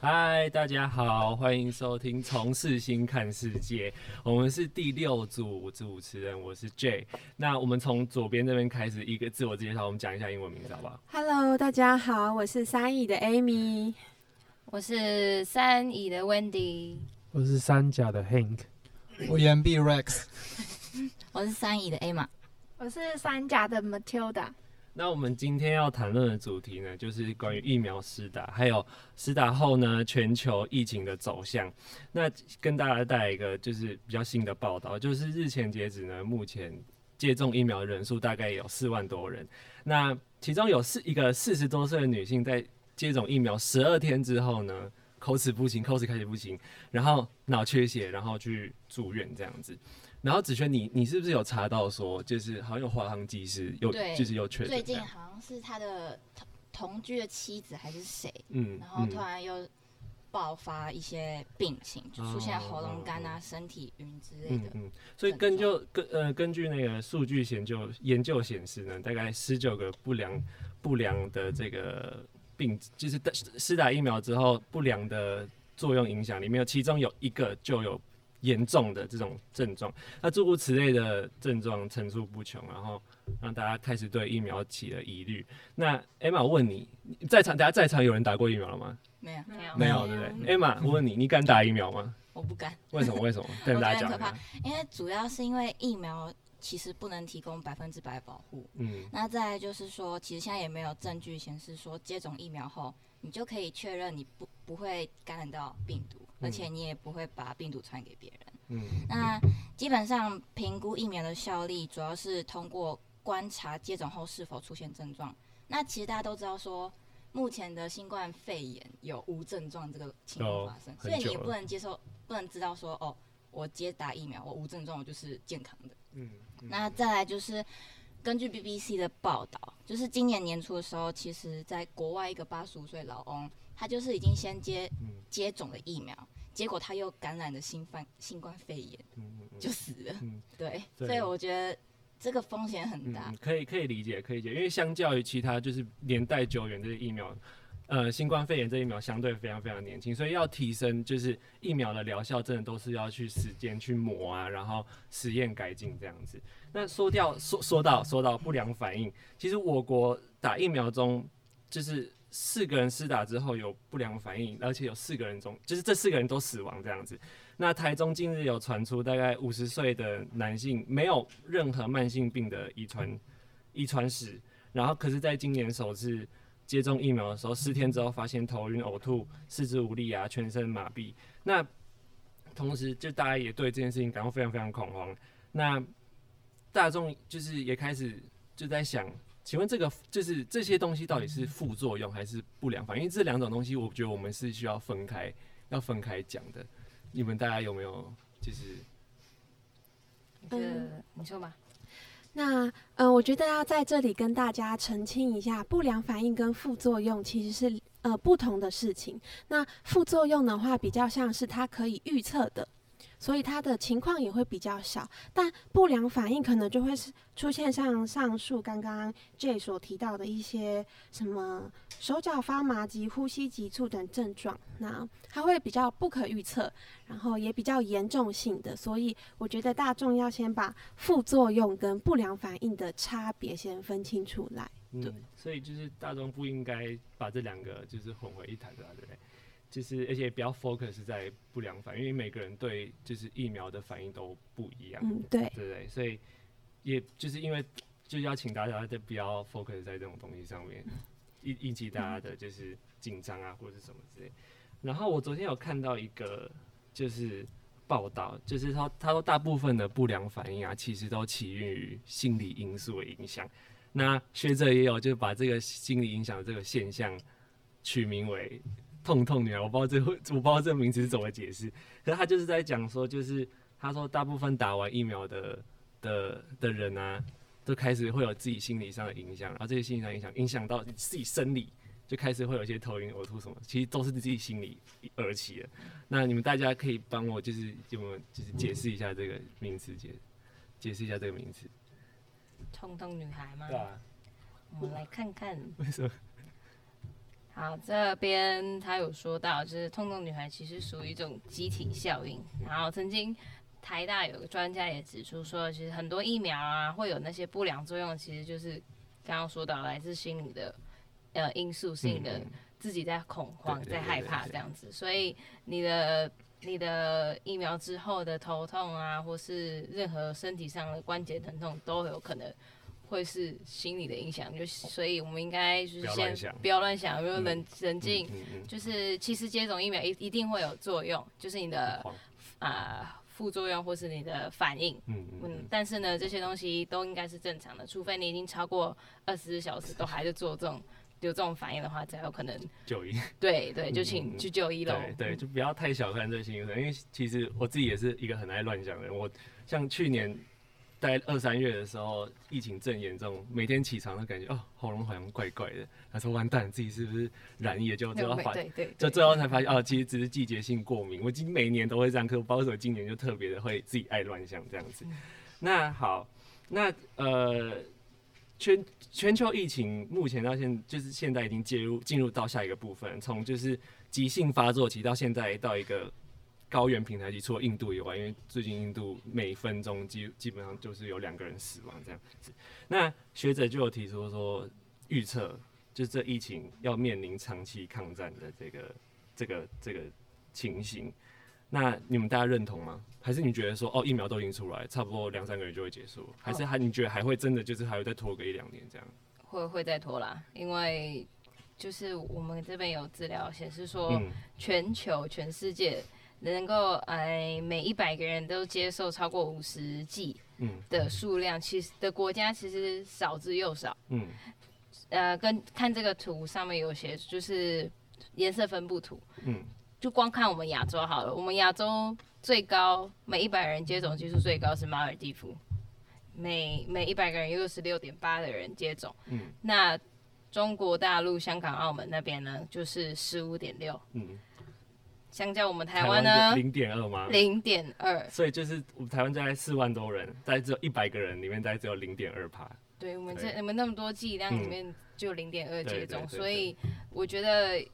嗨，大家好，欢迎收听《从世新看世界》，我们是第六组主持人，我是 J。那我们从左边这边开始，一个自我介绍，我们讲一下英文名字好不好？Hello，大家好，我是三乙的 Amy，我是三乙的 Wendy，我是三甲的 Hank，我岩壁 Rex，我是三乙的 Emma，我是三甲的 Matilda。那我们今天要谈论的主题呢，就是关于疫苗施打，还有施打后呢，全球疫情的走向。那跟大家带来一个就是比较新的报道，就是日前截止呢，目前接种疫苗人数大概有四万多人。那其中有四一个四十多岁的女性，在接种疫苗十二天之后呢，口齿不清，口齿开始不清，然后脑缺血，然后去住院这样子。然后子轩，你你是不是有查到说，就是好像有华航机师有，就是又确诊？最近好像是他的同同居的妻子还是谁？嗯，然后突然又爆发一些病情，就出现喉咙干啊、身体晕之类的。嗯，所以根就根呃根据那个数据研究研究显示呢，大概十九个不良不良的这个病，就是施打疫苗之后不良的作用影响里面有其中有一个就有。严重的这种症状，那诸如此类的症状层出不穷，然后让大家开始对疫苗起了疑虑。那 Emma 问你，在场大家在场有人打过疫苗了吗？没有，没有，没有，对不对？Emma，我问你，你敢打疫苗吗？我不敢。为什么？为什么？跟 大家讲。可怕，因为主要是因为疫苗其实不能提供百分之百保护。嗯。那再就是说，其实现在也没有证据显示说接种疫苗后，你就可以确认你不不会感染到病毒。而且你也不会把病毒传给别人。嗯，那基本上评估疫苗的效力，主要是通过观察接种后是否出现症状。那其实大家都知道说，目前的新冠肺炎有无症状这个情况发生，所以你也不能接受，不能知道说，哦，我接打疫苗，我无症状，我就是健康的。嗯，那再来就是根据 BBC 的报道，就是今年年初的时候，其实在国外一个八十五岁老翁。他就是已经先接接种了疫苗，结果他又感染了新冠新冠肺炎，就死了。对，所以我觉得这个风险很大。可以可以理解，可以理解，因为相较于其他就是年代久远的疫苗，呃，新冠肺炎这疫苗相对非常非常年轻，所以要提升就是疫苗的疗效，真的都是要去时间去磨啊，然后实验改进这样子。那说掉说说到说到不良反应，其实我国打疫苗中就是。四个人施打之后有不良反应，而且有四个人中，就是这四个人都死亡这样子。那台中近日有传出，大概五十岁的男性没有任何慢性病的遗传遗传史，然后可是在今年首次接种疫苗的时候，四天之后发现头晕、呕吐、四肢无力啊，全身麻痹。那同时就大家也对这件事情感到非常非常恐慌。那大众就是也开始就在想。请问这个就是这些东西到底是副作用还是不良反应？因为这两种东西，我觉得我们是需要分开，要分开讲的。你们大家有没有就是？嗯，你说吧。那嗯，我觉得要在这里跟大家澄清一下，不良反应跟副作用其实是呃不同的事情。那副作用的话，比较像是它可以预测的。所以它的情况也会比较小，但不良反应可能就会是出现像上述刚刚 J 所提到的一些什么手脚发麻及呼吸急促等症状，那它会比较不可预测，然后也比较严重性的。所以我觉得大众要先把副作用跟不良反应的差别先分清楚来。对，所以就是大众不应该把这两个就是混为一谈，对不对？就是，而且比较 focus 在不良反应，因为每个人对就是疫苗的反应都不一样，嗯，对，对对？所以，也就是因为就要请大家在不要 focus 在这种东西上面，引引起大家的就是紧张啊，或者是什么之类。然后我昨天有看到一个就是报道，就是他他说大部分的不良反应啊，其实都起源于心理因素的影响。那学者也有就把这个心理影响的这个现象取名为。痛痛女孩，我不知道这我不知道这个名词是怎么解释，可是他就是在讲说，就是他说大部分打完疫苗的的的人啊，都开始会有自己心理上的影响，然后这些心理上影响影响到自己生理，就开始会有一些头晕、呕吐什么，其实都是自己心理而起的。那你们大家可以帮我就是有没有就是解释一下这个名词，解解释一下这个名词？痛痛女孩吗？对啊，我们来看看为什么。好，这边他有说到，就是痛痛女孩其实属于一种集体效应。然后曾经台大有个专家也指出说，其实很多疫苗啊会有那些不良作用，其实就是刚刚说到来自心理的呃因素性的，自己在恐慌、在害怕这样子。所以你的你的疫苗之后的头痛啊，或是任何身体上的关节疼痛都有可能。会是心理的影响，就所以我们应该就是先不要乱想，就冷冷静，就是其实接种疫苗一一定会有作用，就是你的啊副作用或是你的反应，嗯嗯，但是呢这些东西都应该是正常的，除非你已经超过二十四小时都还是做这种有这种反应的话，才有可能 就医。对对，就请去就医喽。对，就不要太小看这些因为其实我自己也是一个很爱乱想的人，我像去年。在二三月的时候，疫情正严重，每天起床都感觉哦，喉咙好像怪怪的。他说完蛋，自己是不是染疫？就最后发，就最后才发现哦，其实只是季节性过敏。我今每年都会这样，可包括今年就特别的会自己爱乱想这样子。那好，那呃，全全球疫情目前到现就是现在已经介入进入到下一个部分，从就是急性发作期到现在到一个。高原平台期除了印度以外，因为最近印度每分钟基基本上就是有两个人死亡这样子。那学者就有提出说，预测就是这疫情要面临长期抗战的这个这个这个情形。那你们大家认同吗？还是你觉得说，哦，疫苗都已经出来，差不多两三个月就会结束？还是还你觉得还会真的就是还会再拖个一两年这样？会会再拖啦，因为就是我们这边有资料显示说，全球全世界。能够哎，每一百个人都接受超过五十剂的数量，其实的国家其实少之又少。嗯，呃，跟看这个图上面有些就是颜色分布图。嗯，就光看我们亚洲好了，我们亚洲最高每一百人接种技术最高是马尔蒂夫，每每一百个人有十六点八的人接种。嗯，那中国大陆、香港、澳门那边呢，就是十五点六。嗯。相较我们台湾呢，零点二吗？零点二，所以就是我们台湾大概四万多人，大概只有一百个人里面，大概只有零点二趴。对，我们这我们那么多剂量里面就零点二接种，所以我觉得。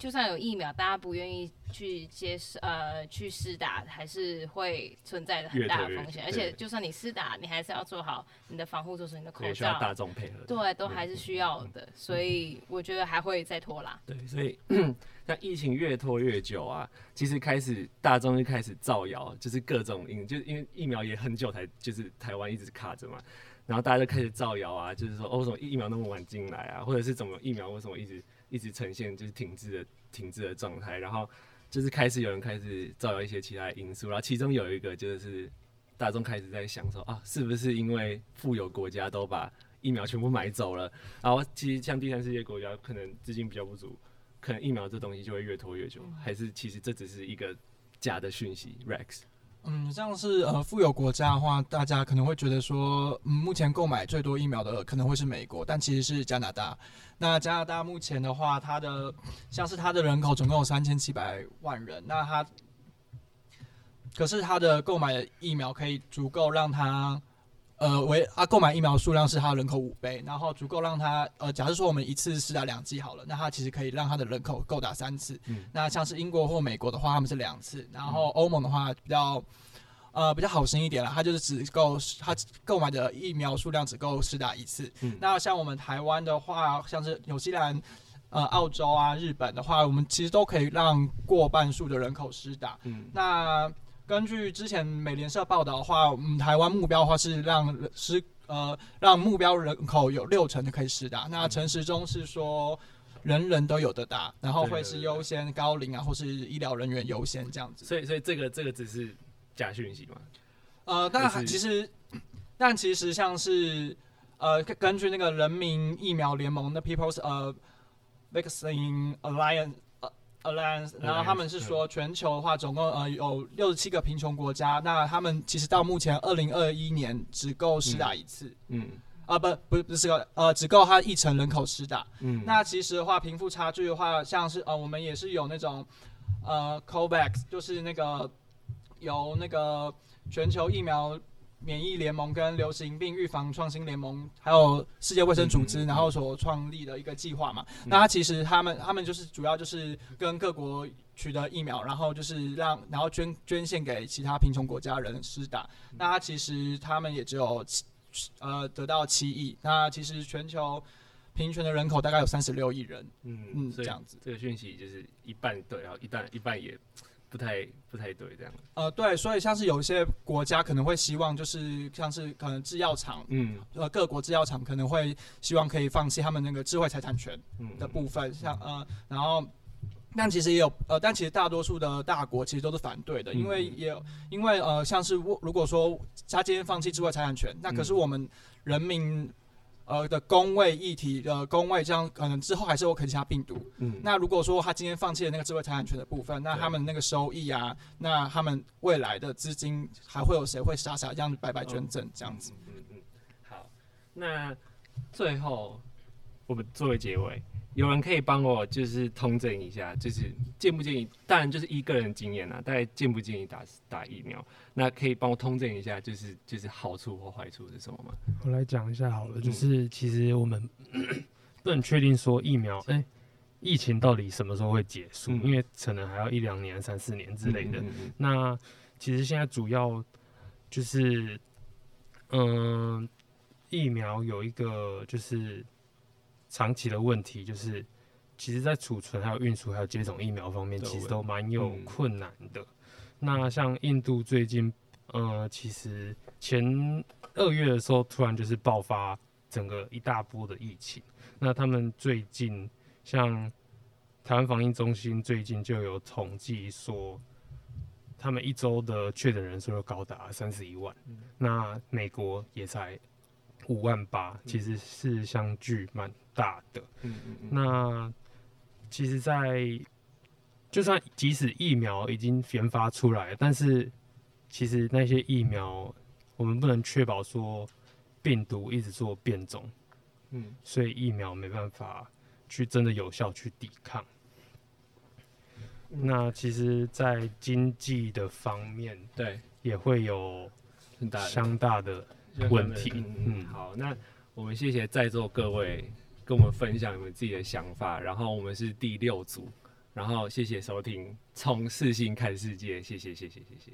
就算有疫苗，大家不愿意去接受，呃，去试打，还是会存在的很大的风险。而且，就算你试打，你还是要做好你的防护措施，你的口罩。需要大众配合。对，都还是需要的。所以，我觉得还会再拖拉。对，所以 那疫情越拖越久啊，其实开始大众就开始造谣，就是各种因，就是因为疫苗也很久才，就是台湾一直卡着嘛，然后大家就开始造谣啊，就是说，哦，为什么疫苗那么晚进来啊，或者是怎么疫苗为什么一直。一直呈现就是停滞的停滞的状态，然后就是开始有人开始造谣一些其他的因素，然后其中有一个就是大众开始在想说啊，是不是因为富有国家都把疫苗全部买走了，然后其实像第三世界国家可能资金比较不足，可能疫苗这东西就会越拖越久，还是其实这只是一个假的讯息？Rex。嗯，像是呃富有国家的话，大家可能会觉得说，嗯，目前购买最多疫苗的可能会是美国，但其实是加拿大。那加拿大目前的话，它的像是它的人口总共有三千七百万人，那它可是它的购买疫苗可以足够让它。呃，为啊，购买疫苗数量是它人口五倍，然后足够让它呃，假设说我们一次施打两剂好了，那它其实可以让它的人口够打三次。嗯，那像是英国或美国的话，他们是两次，然后欧盟的话比较呃比较好心一点了，它就是只够它购买的疫苗数量只够施打一次。嗯，那像我们台湾的话，像是纽西兰、呃澳洲啊、日本的话，我们其实都可以让过半数的人口施打。嗯，那。根据之前美联社报道的话，嗯，台湾目标的话是让是呃让目标人口有六成的可以施打。那陈时中是说人人都有的打，然后会是优先高龄啊或是医疗人员优先这样子。所以所以这个这个只是假讯息吗？呃，但其实但其实像是呃根据那个人民疫苗联盟的 People's 呃 Vaccine Alliance。Alliance，然后他们是说全球的话，总共呃有六十七个贫穷国家，那他们其实到目前二零二一年只够施打一次，嗯，啊不不不是个呃只够他一成人口施打，嗯，那其实的话贫富差距的话，像是呃我们也是有那种呃 COVAX，就是那个由那个全球疫苗免疫联盟跟流行病预防创新联盟，还有世界卫生组织，然后所创立的一个计划嘛。那它其实他们他们就是主要就是跟各国取得疫苗，然后就是让然后捐捐献给其他贫穷国家人施打。那它其实他们也只有七呃得到七亿。那其实全球贫穷的人口大概有三十六亿人。嗯嗯，这样子。这个讯息就是一半对，然后一半一半也。不太不太对，这样。呃，对，所以像是有一些国家可能会希望，就是像是可能制药厂，嗯，呃，各国制药厂可能会希望可以放弃他们那个智慧财产权的部分，像呃，然后，但其实也有呃，但其实大多数的大国其实都是反对的，因为也因为呃，像是如果说他今天放弃智慧财产权，那可是我们人民。呃的工位议题的工位，这样可能之后还是有可其他病毒。嗯，那如果说他今天放弃了那个智慧财产权的部分，那他们那个收益啊，那他们未来的资金还会有谁会傻傻这样白白捐赠这样子？嗯嗯，好，那最后我们作为结尾。有人可以帮我就是通证一下，就是建不建议？当然就是一个人经验啊，大概建不建议打打疫苗？那可以帮我通证一下，就是就是好处或坏处是什么吗？我来讲一下好了，就是其实我们 不能确定说疫苗，哎，疫情到底什么时候会结束？因为可能还要一两年、三四年之类的。那其实现在主要就是，嗯，疫苗有一个就是。长期的问题就是，其实，在储存、还有运输、还有接种疫苗方面，其实都蛮有困难的。那像印度最近，呃，其实前二月的时候，突然就是爆发整个一大波的疫情。那他们最近，像台湾防疫中心最近就有统计说，他们一周的确诊人数就高达三十一万。那美国也才五万八，其实是相距蛮。大的，嗯嗯嗯，那其实，在就算即使疫苗已经研发出来，但是其实那些疫苗，我们不能确保说病毒一直做变种，嗯，所以疫苗没办法去真的有效去抵抗。那其实，在经济的方面，对，也会有很大相大的问题。嗯，好，那我们谢谢在座各位。跟我们分享你们自己的想法，然后我们是第六组，然后谢谢收听，从四星看世界，谢谢谢谢谢谢。